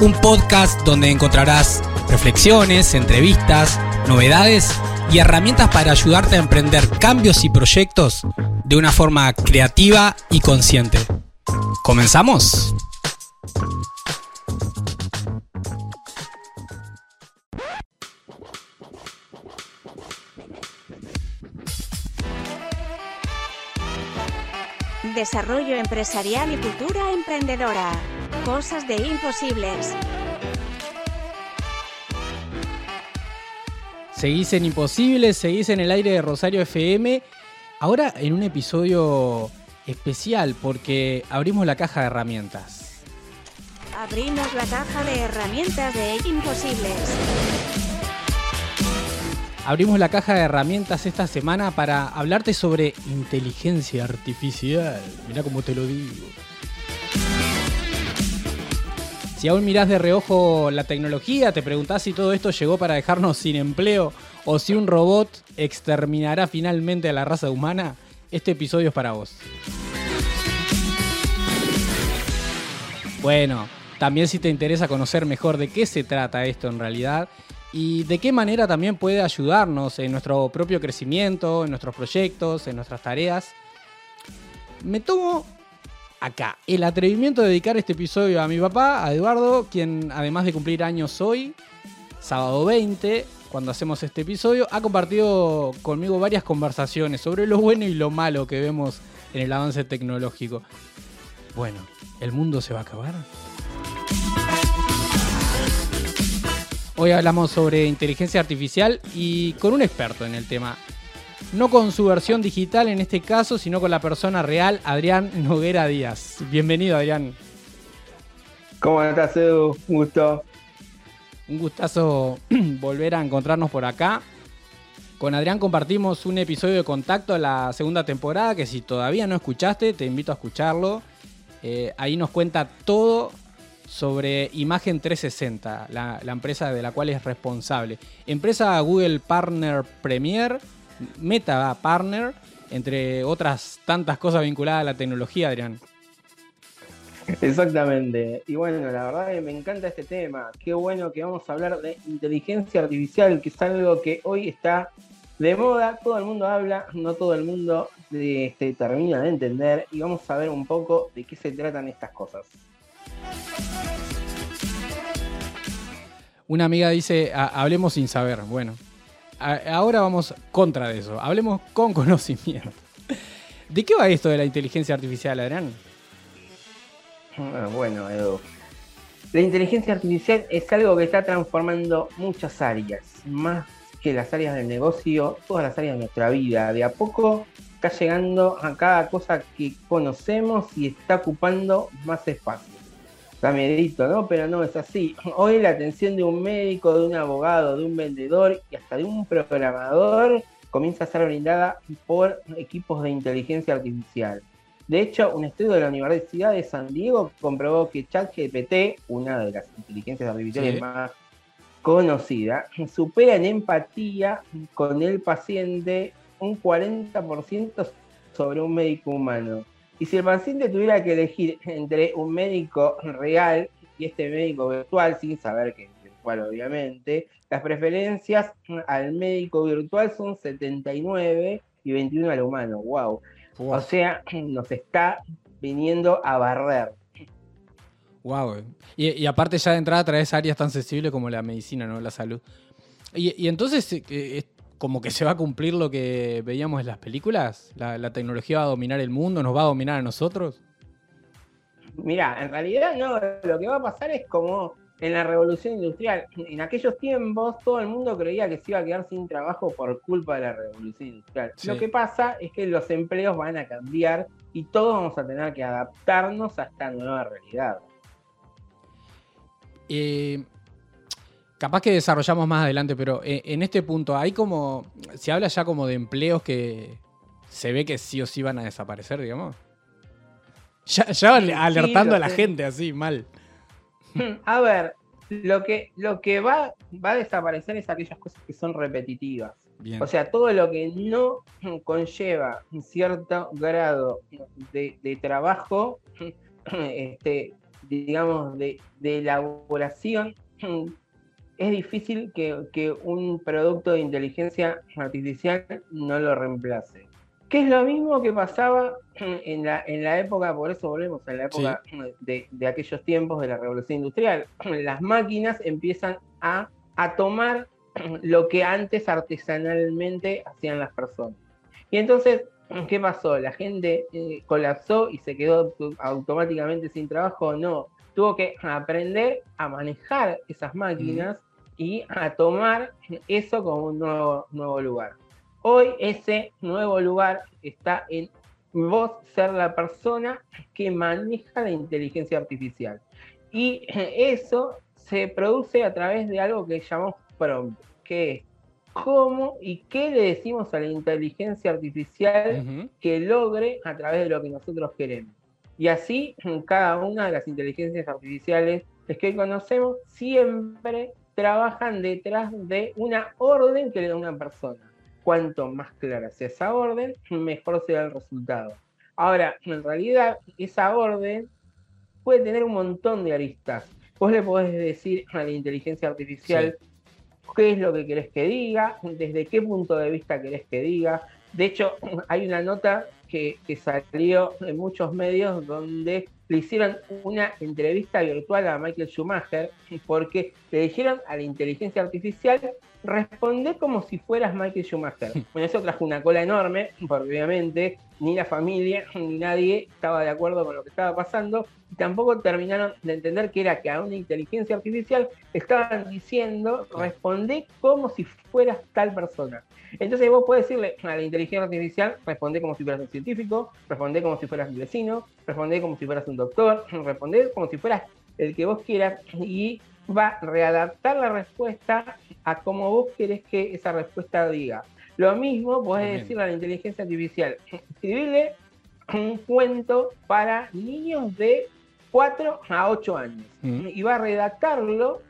un podcast donde encontrarás reflexiones, entrevistas, novedades y herramientas para ayudarte a emprender cambios y proyectos de una forma creativa y consciente. ¿Comenzamos? Desarrollo empresarial y cultura emprendedora. Cosas de imposibles. Seguís en Imposibles, seguís en el aire de Rosario FM. Ahora en un episodio especial porque abrimos la caja de herramientas. Abrimos la caja de herramientas de Imposibles. Abrimos la caja de herramientas esta semana para hablarte sobre inteligencia artificial. Mirá cómo te lo digo. Si aún mirás de reojo la tecnología, te preguntás si todo esto llegó para dejarnos sin empleo o si un robot exterminará finalmente a la raza humana, este episodio es para vos. Bueno, también si te interesa conocer mejor de qué se trata esto en realidad y de qué manera también puede ayudarnos en nuestro propio crecimiento, en nuestros proyectos, en nuestras tareas, me tomo acá el atrevimiento de dedicar este episodio a mi papá, a Eduardo, quien además de cumplir años hoy, sábado 20, cuando hacemos este episodio, ha compartido conmigo varias conversaciones sobre lo bueno y lo malo que vemos en el avance tecnológico. Bueno, ¿el mundo se va a acabar? Hoy hablamos sobre inteligencia artificial y con un experto en el tema. No con su versión digital en este caso, sino con la persona real, Adrián Noguera Díaz. Bienvenido, Adrián. ¿Cómo estás, Edu? Un gusto. Un gustazo volver a encontrarnos por acá. Con Adrián compartimos un episodio de contacto de la segunda temporada que si todavía no escuchaste, te invito a escucharlo. Eh, ahí nos cuenta todo sobre Imagen 360, la, la, empresa de la cual es responsable. Empresa Google Partner Premier, Meta Partner, entre otras tantas cosas vinculadas a la tecnología, Adrián. Exactamente. Y bueno, la verdad que me encanta este tema. Qué bueno que vamos a hablar de inteligencia artificial, que es algo que hoy está de moda, todo el mundo habla, no todo el mundo este, termina de entender y vamos a ver un poco de qué se tratan estas cosas. Una amiga dice, hablemos sin saber. Bueno, ahora vamos contra de eso. Hablemos con conocimiento. ¿De qué va esto de la inteligencia artificial, Adrián? Ah, bueno, Edu. La inteligencia artificial es algo que está transformando muchas áreas, más que las áreas del negocio, todas las áreas de nuestra vida. De a poco está llegando a cada cosa que conocemos y está ocupando más espacio medito, ¿no? Pero no es así. Hoy la atención de un médico, de un abogado, de un vendedor y hasta de un programador comienza a ser brindada por equipos de inteligencia artificial. De hecho, un estudio de la Universidad de San Diego comprobó que ChatGPT, una de las inteligencias artificiales más conocidas, supera en empatía con el paciente un 40% sobre un médico humano. Y si el paciente tuviera que elegir entre un médico real y este médico virtual, sin saber que es virtual obviamente, las preferencias al médico virtual son 79 y 21 al humano. Wow. O sea, nos está viniendo a barrer. Wow. Y, aparte ya de entrada traes áreas tan sensibles como la medicina, ¿no? La salud. Y, entonces, eh, como que se va a cumplir lo que veíamos en las películas? ¿La, tecnología va a dominar el mundo? ¿Nos va a dominar a nosotros? Mira, en realidad no, lo que va a pasar es como en la revolución industrial. En aquellos tiempos todo el mundo creía que se iba a quedar sin trabajo por culpa de la revolución industrial. Lo que pasa es que los empleos van a cambiar y todos vamos a tener que adaptarnos a esta nueva realidad. Eh, capaz que desarrollamos más adelante, pero eh, en este punto hay como, se habla ya como de empleos que se ve que sí o sí van a desaparecer, digamos. Ya, ya alertando a la gente así, mal. A ver, lo que, lo que va, va a desaparecer es aquellas cosas que son repetitivas. O sea, todo lo que no conlleva un cierto grado de, trabajo, este, digamos, de, elaboración, es difícil que, un producto de inteligencia artificial no lo reemplace. Que es lo mismo que pasaba en la, en la época, por eso volvemos a la época de, de, aquellos tiempos de la revolución industrial. Las máquinas empiezan a, a tomar lo que antes artesanalmente hacían las personas. Y entonces, ¿qué pasó? ¿La gente eh, colapsó y se quedó automáticamente sin trabajo? No, tuvo que aprender a manejar esas máquinas y a tomar eso como un nuevo, nuevo lugar. Hoy ese nuevo lugar está en vos ser la persona que maneja la inteligencia artificial. Y eso se produce a través de algo que llamamos prompt, que es cómo y qué le decimos a la inteligencia artificial que logre a través de lo que nosotros queremos. Y así cada una de las inteligencias artificiales que hoy conocemos siempre trabajan detrás de una orden que le da una persona. Cuanto más clara sea esa orden, mejor será el resultado. Ahora, en realidad, esa orden puede tener un montón de aristas. Vos le podés decir a la inteligencia artificial, qué es lo que querés que diga, desde qué punto de vista querés que diga. De hecho, hay una nota que, salió en muchos medios donde le hicieron una entrevista virtual a Michael Schumacher porque le dijeron a la inteligencia artificial responde como si fueras Michael Schumacher. Bueno, eso trajo una cola enorme, porque obviamente ni la familia ni nadie estaba de acuerdo con lo que estaba pasando y tampoco terminaron de entender que era que a una inteligencia artificial estaban diciendo responde como si fueras tal persona. Entonces vos puedes decirle a la inteligencia artificial responde como si fueras un científico, responde como si fueras un vecino, responde como si fueras un doctor, responde como si fueras el que vos quieras y va a readaptar la respuesta a como vos querés que esa respuesta diga. Lo mismo podés decirle a la inteligencia artificial, escribirle un cuento para niños de 4 a 8 años. Mm. y va a redactarlo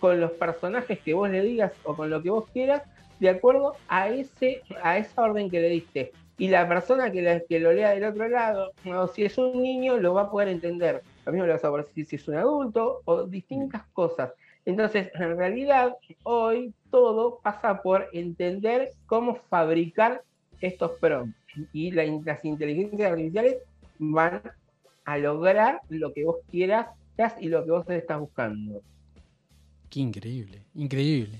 con los personajes que vos le digas o con lo que vos quieras de acuerdo a ese a esa orden que le diste. Y la persona que, que lo lea del otro lado o si es un niño lo va a poder entender. Lo mismo le vas a poder decir si es un adulto o distintas cosas entonces, en realidad, hoy todo pasa por entender cómo fabricar estos prompts. Y las inteligencias artificiales van a lograr lo que vos quieras y lo que vos estás buscando. Qué increíble, increíble.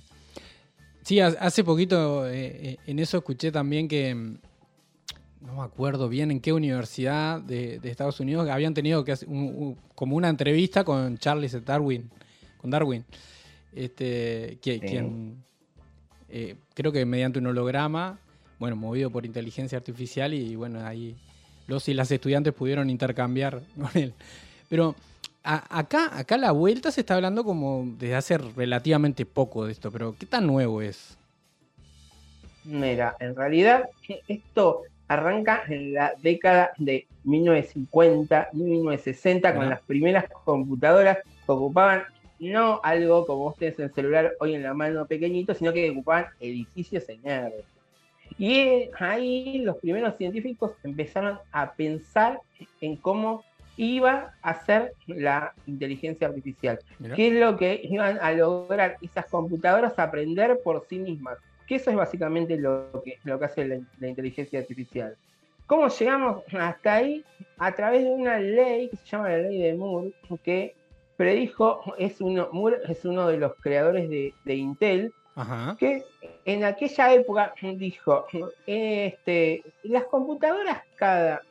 Sí, hace poquito eh, eh, en eso escuché también que, mm, no me acuerdo bien en qué universidad de, Estados Unidos habían tenido que hacer como una entrevista con Charles Darwin con Darwin. Este, quien, eh, creo que mediante un holograma, bueno, movido por inteligencia artificial, y bueno, ahí los y las estudiantes pudieron intercambiar con él. Pero acá, acá la vuelta se está hablando como desde hace relativamente poco de esto, pero ¿qué tan nuevo es? Mira, en realidad esto arranca en la década de 1950, 1960, con las primeras computadoras que ocupaban no algo como ustedes en el celular hoy en la mano pequeñito, sino que ocupaban edificios enormes. Y ahí los primeros científicos empezaron a pensar en cómo iba a ser la inteligencia artificial. ¿Qué es lo que iban a lograr esas computadoras aprender por sí mismas? Que eso es básicamente lo que, lo que hace la, la inteligencia artificial. ¿Cómo llegamos hasta ahí? A través de una ley que se llama la ley de Moore, que predijo, es uno, es uno de los creadores de, Intel, que en aquella época dijo, este, las computadoras cada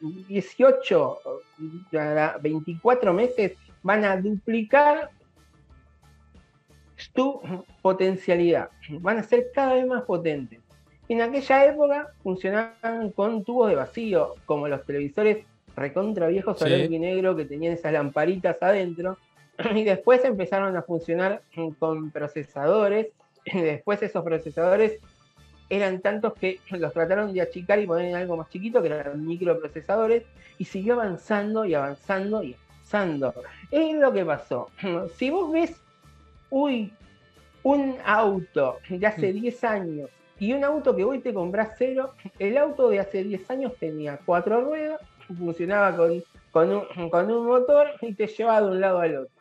18, 24 meses van a duplicar su potencialidad, van a ser cada vez más potentes. En aquella época funcionaban con tubos de vacío, como los televisores recontra viejos sí. y negro que tenían esas lamparitas adentro. Y después empezaron a funcionar con procesadores. Y después esos procesadores eran tantos que los trataron de achicar y poner en algo más chiquito, que eran microprocesadores, y siguió avanzando y avanzando y avanzando. Es lo que pasó. Si vos ves, uy, un auto de hace 10 mm. años y un auto que hoy te compras cero, el auto de hace 10 años tenía cuatro ruedas, funcionaba con, con, un, con un motor y te llevaba de un lado al otro.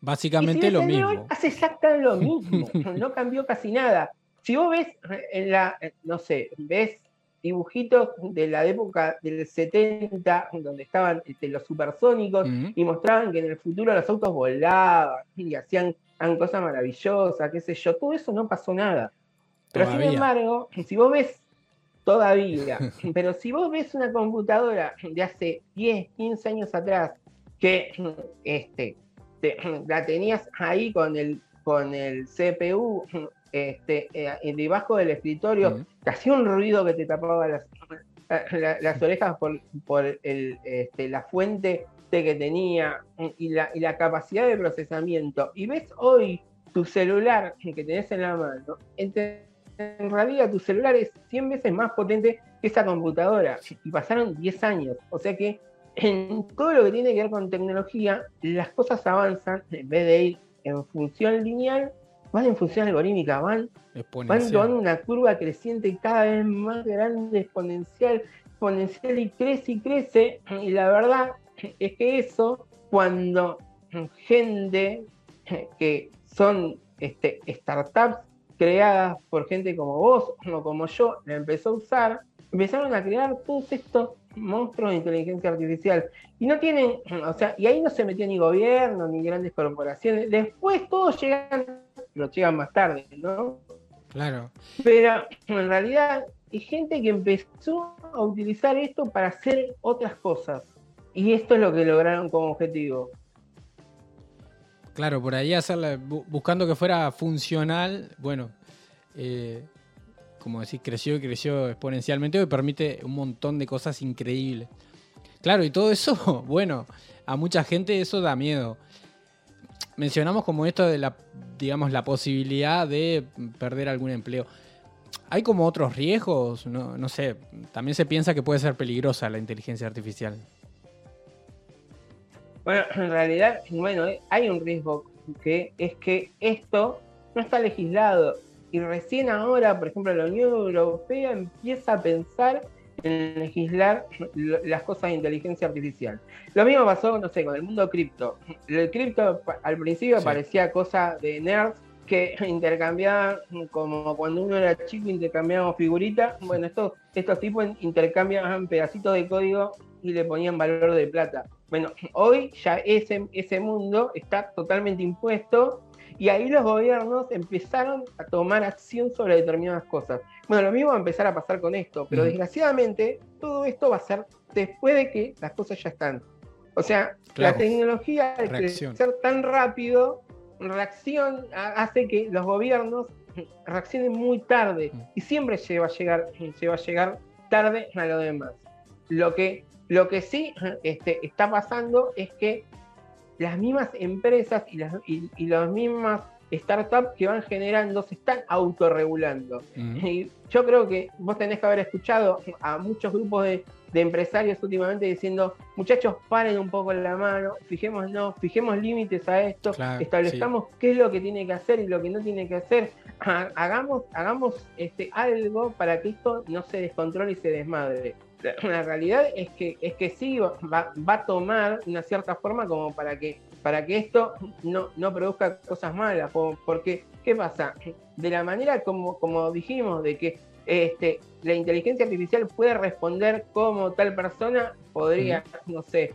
Básicamente lo mismo. hace exactamente lo mismo, no cambió casi nada. Si vos ves en la, no sé, ves dibujitos de la época del 70, donde estaban este, los supersónicos, y mostraban que en el futuro los autos volaban y hacían, cosas maravillosas, qué sé yo, todo eso no pasó nada. Pero sin embargo, si vos ves todavía, pero si vos ves una computadora de hace 10, 15 años atrás, que este, la tenías ahí con el, con el CPU este, eh, debajo del escritorio, que hacía un ruido que te tapaba las, las orejas por, por el, este, la fuente que tenía y la, y la capacidad de procesamiento. Y ves hoy tu celular que tenés en la mano, en realidad tu celular es 100 veces más potente que esa computadora. Y pasaron 10 años. O sea que en todo lo que tiene que ver con tecnología, las cosas avanzan en vez de ir en función lineal, van en función algorítmica, van, van tomando una curva creciente cada vez más grande, exponencial, exponencial y crece y crece. Y la verdad es que eso, cuando gente que son este, startups creadas por gente como vos o como yo, la empezó a usar, empezaron a crear todos estos monstruos de inteligencia artificial. Y no tienen, o sea, y ahí no se metió ni gobierno, ni grandes corporaciones. Después todos llegan, pero llegan más tarde, ¿no? Claro. Pero en realidad hay gente que empezó a utilizar esto para hacer otras cosas. Y esto es lo que lograron como objetivo. Claro, por ahí hacerla, buscando que fuera funcional, bueno, eh, como decís, creció y creció exponencialmente, y permite un montón de cosas increíbles. Claro, y todo eso, bueno, a mucha gente eso da miedo. Mencionamos como esto de la, digamos, la posibilidad de perder algún empleo. ¿Hay como otros riesgos? No, no sé, también se piensa que puede ser peligrosa la inteligencia artificial. Bueno, en realidad, bueno, hay un riesgo que es que esto no está legislado y recién ahora, por ejemplo, la Unión Europea empieza a pensar en legislar las cosas de inteligencia artificial. Lo mismo pasó, no sé, con el mundo cripto. El cripto al principio parecía cosa de nerds que intercambiaban, como cuando uno era chico intercambiábamos figuritas. Bueno, estos, estos tipos intercambiaban pedacitos de código y le ponían valor de plata. Bueno, hoy ya ese, ese mundo está totalmente impuesto y ahí los gobiernos empezaron a tomar acción sobre determinadas cosas. Bueno, lo mismo va a empezar a pasar con esto, pero desgraciadamente todo esto va a ser después de que las cosas ya están. O sea, la tecnología, al crecer tan rápido, reacción hace que los gobiernos reaccionen muy tarde y siempre se va a llegar, se va a llegar tarde a lo demás. Lo que, lo que sí este, está pasando es que las mismas empresas y las, y, mismas startups que van generando se están autorregulando. Y yo creo que vos tenés que haber escuchado a muchos grupos de, empresarios últimamente diciendo, muchachos, paren un poco la mano, fijémonos, fijemos límites a esto, establezcamos qué es lo que tiene que hacer y lo que no tiene que hacer, hagamos, hagamos este, algo para que esto no se descontrole y se desmadre la realidad es que, es que sí va, va, a tomar una cierta forma como para que, para que esto no, no produzca cosas malas. Porque, ¿qué pasa? De la manera como, como dijimos, de que este, la inteligencia artificial puede responder como tal persona, podría, no sé,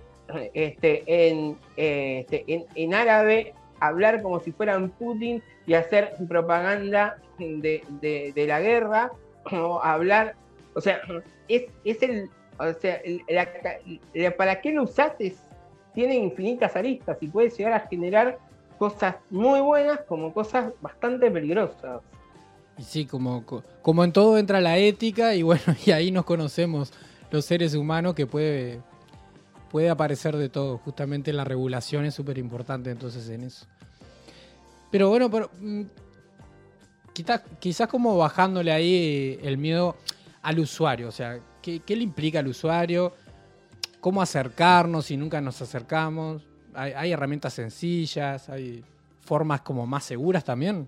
este, en, este, en, en árabe hablar como si fueran Putin y hacer propaganda de, de, de la guerra, o hablar o sea, es, es el. O sea, para qué lo usaste tiene infinitas aristas y puede llegar a generar cosas muy buenas como cosas bastante peligrosas. Y sí, como, como en todo entra la ética y bueno, y ahí nos conocemos los seres humanos que puede, puede aparecer de todo. Justamente la regulación es súper importante entonces en eso. Pero bueno, pero, mm, quizás, quizás como bajándole ahí el miedo al usuario, o sea, ¿qué, qué le implica al usuario? ¿Cómo acercarnos si nunca nos acercamos? ¿Hay, hay herramientas sencillas? ¿Hay formas como más seguras también?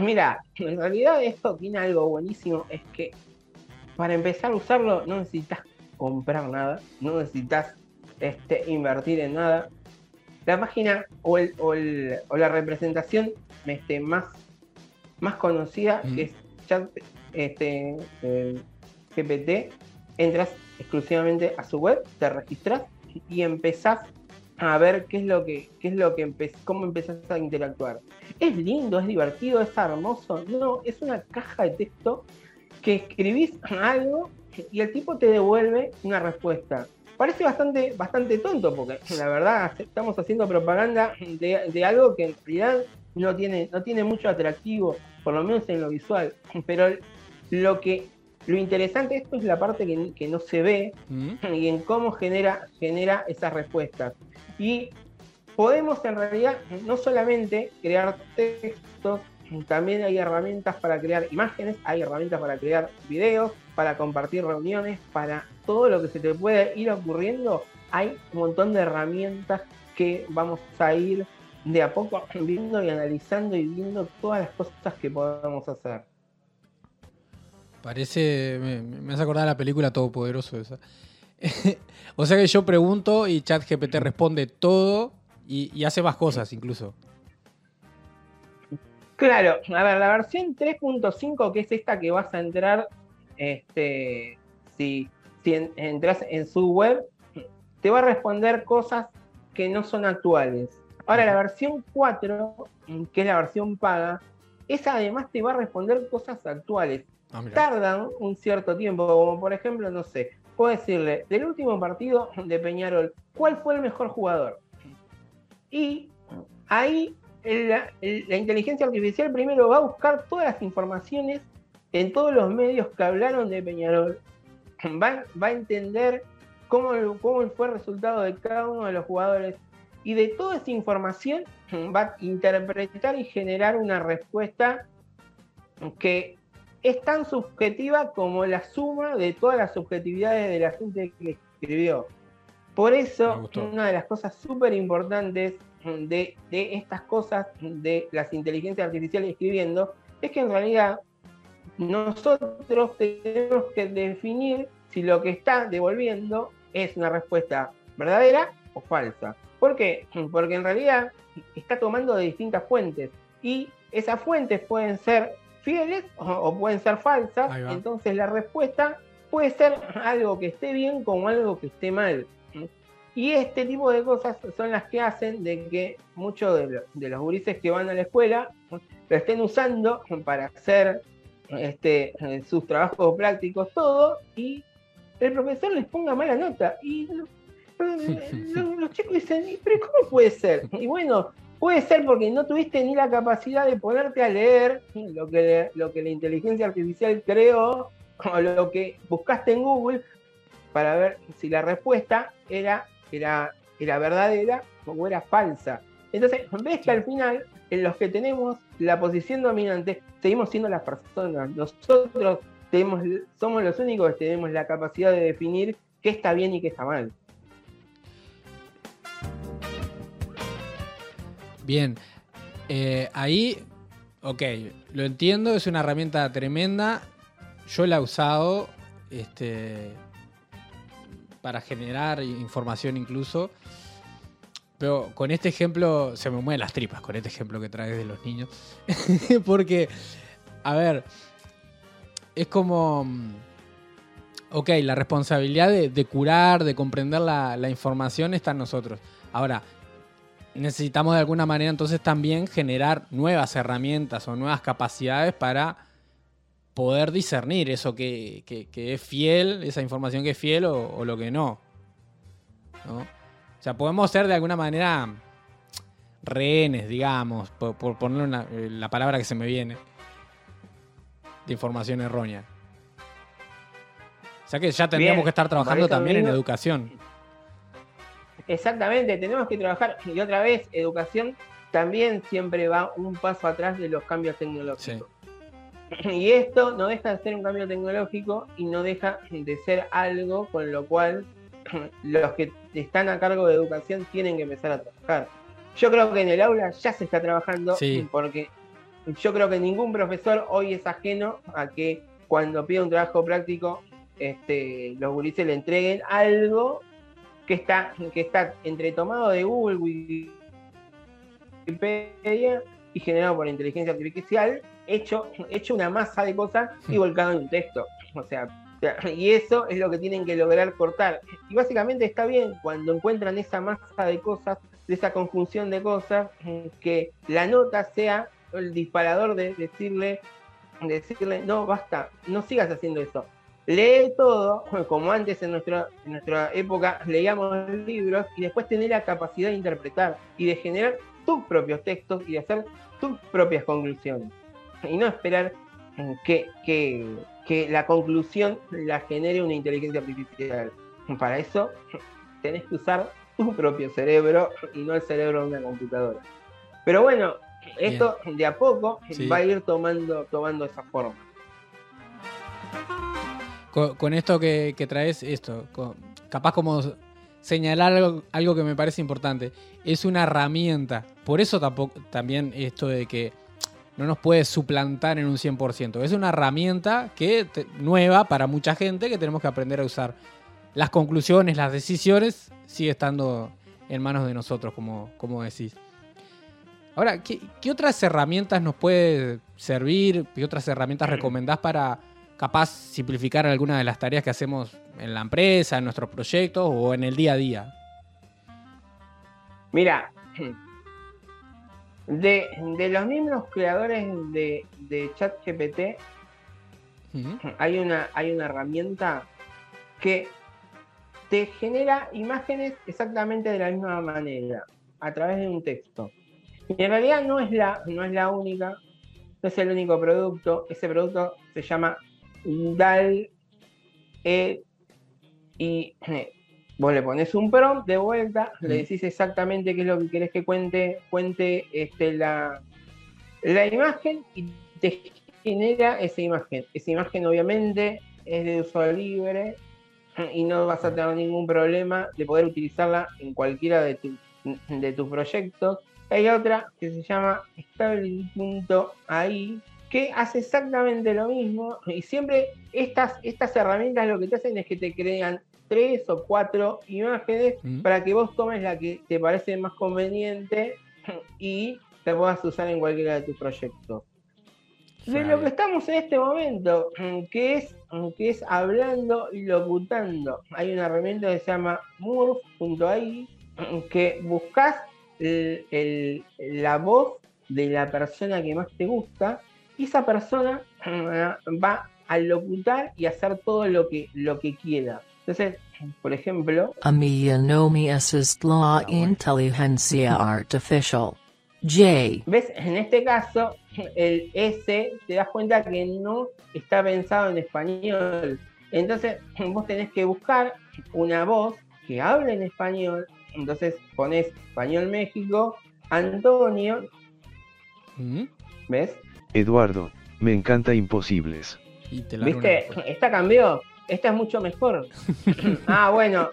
Mira, en realidad esto tiene algo buenísimo, es que para empezar a usarlo no necesitas comprar nada, no necesitas este, invertir en nada. La página o, el, o, el, o la representación este, más, más conocida Mm. es chat este, eh, GPT, entras exclusivamente a su web, te registras y empezás a ver qué es lo que, qué es lo que empe- cómo empezás a interactuar. Es lindo, es divertido, es hermoso. No, es una caja de texto que escribís algo y el tipo te devuelve una respuesta. Parece bastante, bastante tonto porque la verdad estamos haciendo propaganda de, de algo que en realidad no tiene, no tiene mucho atractivo, por lo menos en lo visual. Pero lo que lo interesante de esto es la parte que, que no se ve ¿Mm? y en cómo genera, genera esas respuestas. Y podemos en realidad no solamente crear textos, también hay herramientas para crear imágenes, hay herramientas para crear videos, para compartir reuniones, para todo lo que se te puede ir ocurriendo. Hay un montón de herramientas que vamos a ir de a poco viendo y analizando y viendo todas las cosas que podemos hacer. Parece. Me, me hace acordar la película Todopoderoso esa. o sea que yo pregunto y ChatGPT responde todo y, hace más cosas incluso. Claro, a ver, la versión 3.5, que es esta que vas a entrar, este, si, si en- entras en su web, te va a responder cosas que no son actuales. Ahora, la versión 4, que es la versión paga, esa además te va a responder cosas actuales. Ah. Tardan un cierto tiempo, como por ejemplo, no sé, puedo decirle, del último partido de Peñarol, ¿cuál fue el mejor jugador? Y ahí la, la inteligencia artificial primero va a buscar todas las informaciones en todos los medios que hablaron de Peñarol. Va, va a entender cómo, cómo fue el resultado de cada uno de los jugadores. Y de toda esa información va a interpretar y generar una respuesta que es tan subjetiva como la suma de todas las subjetividades de la gente que escribió. Por eso, una de las cosas súper importantes de, de estas cosas, de las inteligencias artificiales escribiendo, es que en realidad nosotros tenemos que definir si lo que está devolviendo es una respuesta verdadera o falsa. ¿Por qué? Porque en realidad está tomando de distintas fuentes y esas fuentes pueden ser fieles o, o pueden ser falsas, entonces la respuesta puede ser algo que esté bien como algo que esté mal. Y este tipo de cosas son las que hacen de que muchos de, lo- de los gurises que van a la escuela lo estén usando para hacer este, eh, sus trabajos prácticos, todo, y el profesor les ponga mala nota. Y lo- lo- los chicos dicen, "¿Y pero cómo puede ser? Y bueno, puede ser porque no tuviste ni la capacidad de ponerte a leer lo que, lo que la inteligencia artificial creó o lo que buscaste en Google para ver si la respuesta era, era, era verdadera o era falsa. Entonces, ves que al final, en los que tenemos la posición dominante, seguimos siendo las personas. Nosotros tenemos, somos los únicos que tenemos la capacidad de definir qué está bien y qué está mal. Bien. Eh, ahí, ok, lo entiendo, es una herramienta tremenda. Yo la he usado este, para generar información incluso. Pero con este ejemplo se me mueven las tripas, con este ejemplo que traes de los niños. Porque, a ver, es como... mm, Ok, la responsabilidad de, curar, de comprender la información está en nosotros. Ahora, necesitamos de alguna manera entonces también generar nuevas herramientas o nuevas capacidades para poder discernir eso que, que- que es fiel, esa información que es fiel o, o lo que no. ¿no? O sea, podemos ser de alguna manera rehenes, digamos, por, por poner una- eh, la palabra que se me viene, de información errónea. O sea que ya tendríamos Bien, que estar trabajando también en educación. Exactamente, tenemos que trabajar, y otra vez, educación también siempre va un paso atrás de los cambios tecnológicos. Y esto no deja de ser un cambio tecnológico y no deja de ser algo con lo cual los que están a cargo de educación tienen que empezar a trabajar. Yo creo que en el aula ya se está trabajando porque yo creo que ningún profesor hoy es ajeno a que cuando pide un trabajo práctico este, los gurises le entreguen algo que está, que está entre tomado de Google, Wikipedia y generado por inteligencia artificial, hecho, hecho una masa de cosas y volcado en un texto. O sea, y eso es lo que tienen que lograr cortar. Y básicamente está bien cuando encuentran esa masa de cosas, de esa conjunción de cosas, que la nota sea el disparador de decirle, decirle, no, basta, no sigas haciendo eso. Lee todo, como antes en nuestra, en nuestra época leíamos libros, y después tener la capacidad de interpretar y de generar tus propios textos y de hacer tus propias conclusiones. Y no esperar que, que, que la conclusión la genere una inteligencia artificial. Para eso tenés que usar tu propio cerebro y no el cerebro de una computadora. Pero bueno, esto de a poco va a ir tomando, tomando esa forma. Con, esto que, traes, esto, capaz como señalar algo, algo, que me parece importante, es una herramienta. Por eso tampoco, también esto de que no nos puede suplantar en un 100%. Es una herramienta que nueva para mucha gente que tenemos que aprender a usar. Las conclusiones, las decisiones, sigue estando en manos de nosotros, como, como decís. Ahora, ¿qué, otras herramientas nos puede servir? ¿Qué otras herramientas recomendás para capaz simplificar algunas de las tareas que hacemos en la empresa, en nuestros proyectos o en el día a día? Mira, de, los mismos creadores de, ChatGPT, hay, una, hay una herramienta que te genera imágenes exactamente de la misma manera, a través de un texto. Y en realidad no es la, no es la única, no es el único producto. Ese producto se llama DAL E y vos le pones un prompt de vuelta, le decís exactamente qué es lo que querés que cuente, cuente este, la, la imagen y te genera esa imagen. Esa imagen obviamente es de uso libre y no vas a tener ningún problema de poder utilizarla en cualquiera de, de tus proyectos. Hay otra que se llama Stability.ai que hace exactamente lo mismo y siempre estas, estas herramientas lo que te hacen es que te crean tres o cuatro imágenes mm. para que vos tomes la que te parece más conveniente y te puedas usar en cualquiera de tus proyectos. De lo que estamos en este momento, que es, que es hablando y locutando. Hay una herramienta que se llama Murph.ai que buscas la voz de la persona que más te gusta y esa persona va a locutar y hacer todo lo que, lo que quiera. Entonces, por ejemplo... A me assist la inteligencia artificial. J. ¿Ves? En este caso, el S te das cuenta que no está pensado en español. Entonces, vos tenés que buscar una voz que hable en español entonces pones Español México, Antonio. ¿Mm? ¿Ves? Eduardo, me encanta Imposibles. ¿Viste? Esta cambió. Esta es mucho mejor. ah, bueno.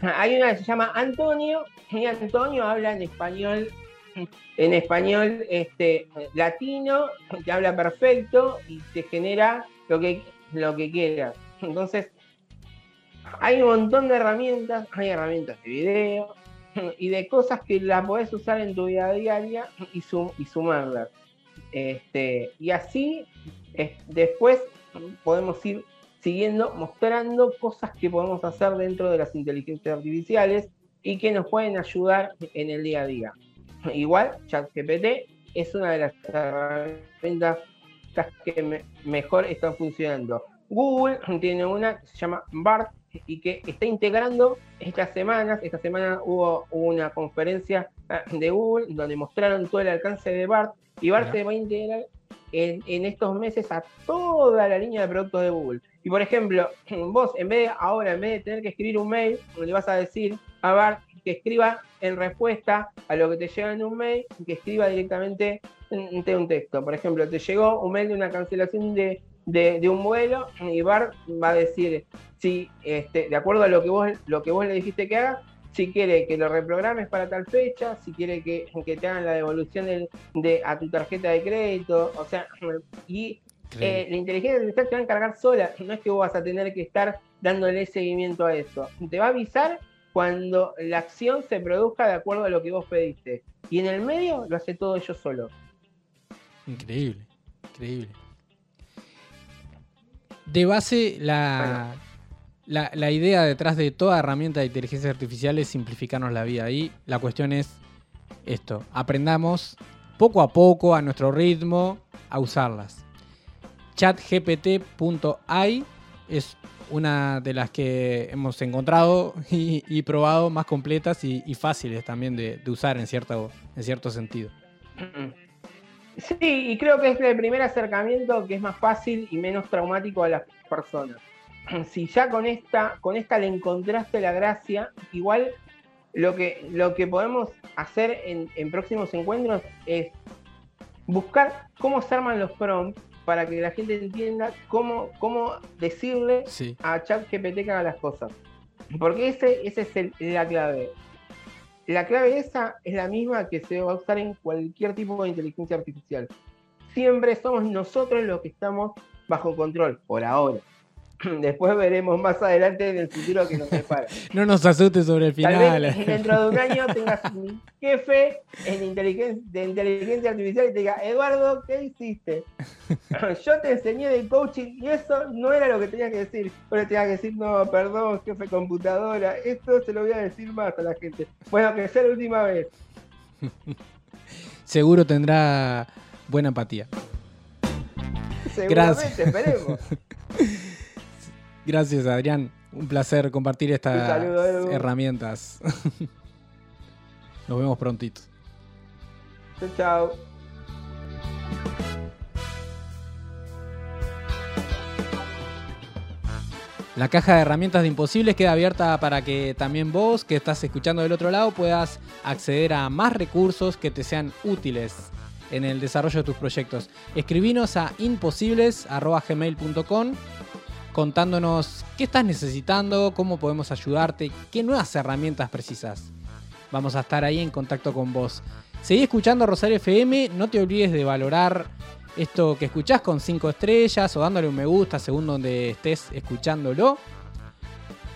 Hay una que se llama Antonio y Antonio habla en español en español este, latino, que habla perfecto y te genera lo que, lo que quieras. Entonces, hay un montón de herramientas, hay herramientas de video y de cosas que las podés usar en tu vida diaria y, y sumarlas. Este, y así después podemos ir siguiendo mostrando cosas que podemos hacer dentro de las inteligencias artificiales y que nos pueden ayudar en el día a día. Igual, ChatGPT es una de las herramientas que mejor están funcionando. Google tiene una que se llama BART, y que está integrando estas semanas. Esta semana hubo una conferencia ah, de Google donde mostraron todo el alcance de BART y BART se va a integrar en, estos meses a toda la línea de productos de Google. Y por ejemplo, vos en vez de ahora, en vez de tener que escribir un mail, le vas a decir a BART que escriba en respuesta a lo que te llega en un mail, que escriba directamente en, en un texto. Por ejemplo, te llegó un mail de una cancelación de, de, de un vuelo y Bart va a decir si, este, de acuerdo a lo que vos, lo que vos le dijiste que haga, si quiere que lo reprogrames para tal fecha, si quiere que, que te hagan la devolución del- de, a tu tarjeta de crédito, o sea, y eh, la inteligencia artificial te va a encargar sola, no es que vos vas a tener que estar dándole seguimiento a eso. Te va a avisar cuando la acción se produzca de acuerdo a lo que vos pediste. Y en el medio lo hace todo ellos solo. Increíble, increíble. De base, la, la, la idea detrás de toda herramienta de inteligencia artificial es simplificarnos la vida. Y la cuestión es esto, aprendamos poco a poco, a nuestro ritmo, a usarlas. ChatGPT.ai es una de las que hemos encontrado y, y probado más completas y, y fáciles también de, de usar en cierto, en cierto sentido. Sí, y creo que es el primer acercamiento que es más fácil y menos traumático a las personas. Si ya con esta, con esta le encontraste la gracia, igual lo que, lo que podemos hacer en, en próximos encuentros es buscar cómo se arman los prompts para que la gente entienda cómo, cómo decirle Sí. a ChatGPT que haga las cosas. Porque ese, ese es el- la clave. La clave esa es la misma que se va a usar en cualquier tipo de inteligencia artificial. Siempre somos nosotros los que estamos bajo control, por ahora. Después veremos más adelante en el futuro que nos separa. No nos asustes sobre el Tal final. vez dentro de un año tengas un jefe en inteligen- de inteligencia artificial y te diga, Eduardo, ¿qué hiciste? Yo te enseñé de coaching y eso no era lo que tenías que decir. Pero tenías que decir, no, perdón, jefe computadora, esto se lo voy a decir más a la gente. Bueno, que sea la última vez. Seguro tendrá buena empatía. Seguramente, Gracias. esperemos. Gracias, Adrián. Un placer compartir estas saludo, herramientas. Nos vemos prontito. Chao, chao. La caja de herramientas de Imposibles queda abierta para que también vos, que estás escuchando del otro lado, puedas acceder a más recursos que te sean útiles en el desarrollo de tus proyectos. Escribinos a imposibles.gmail.com contándonos qué estás necesitando, cómo podemos ayudarte, qué nuevas herramientas precisas. Vamos a estar ahí en contacto con vos. Seguí escuchando Rosario FM, no te olvides de valorar esto que escuchás con 5 estrellas o dándole un me gusta según donde estés escuchándolo.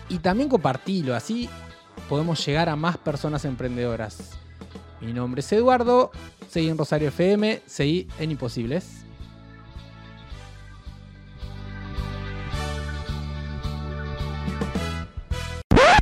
Y también compartilo, así podemos llegar a más personas emprendedoras. Mi nombre es Eduardo, seguí en Rosario FM, seguí en Imposibles.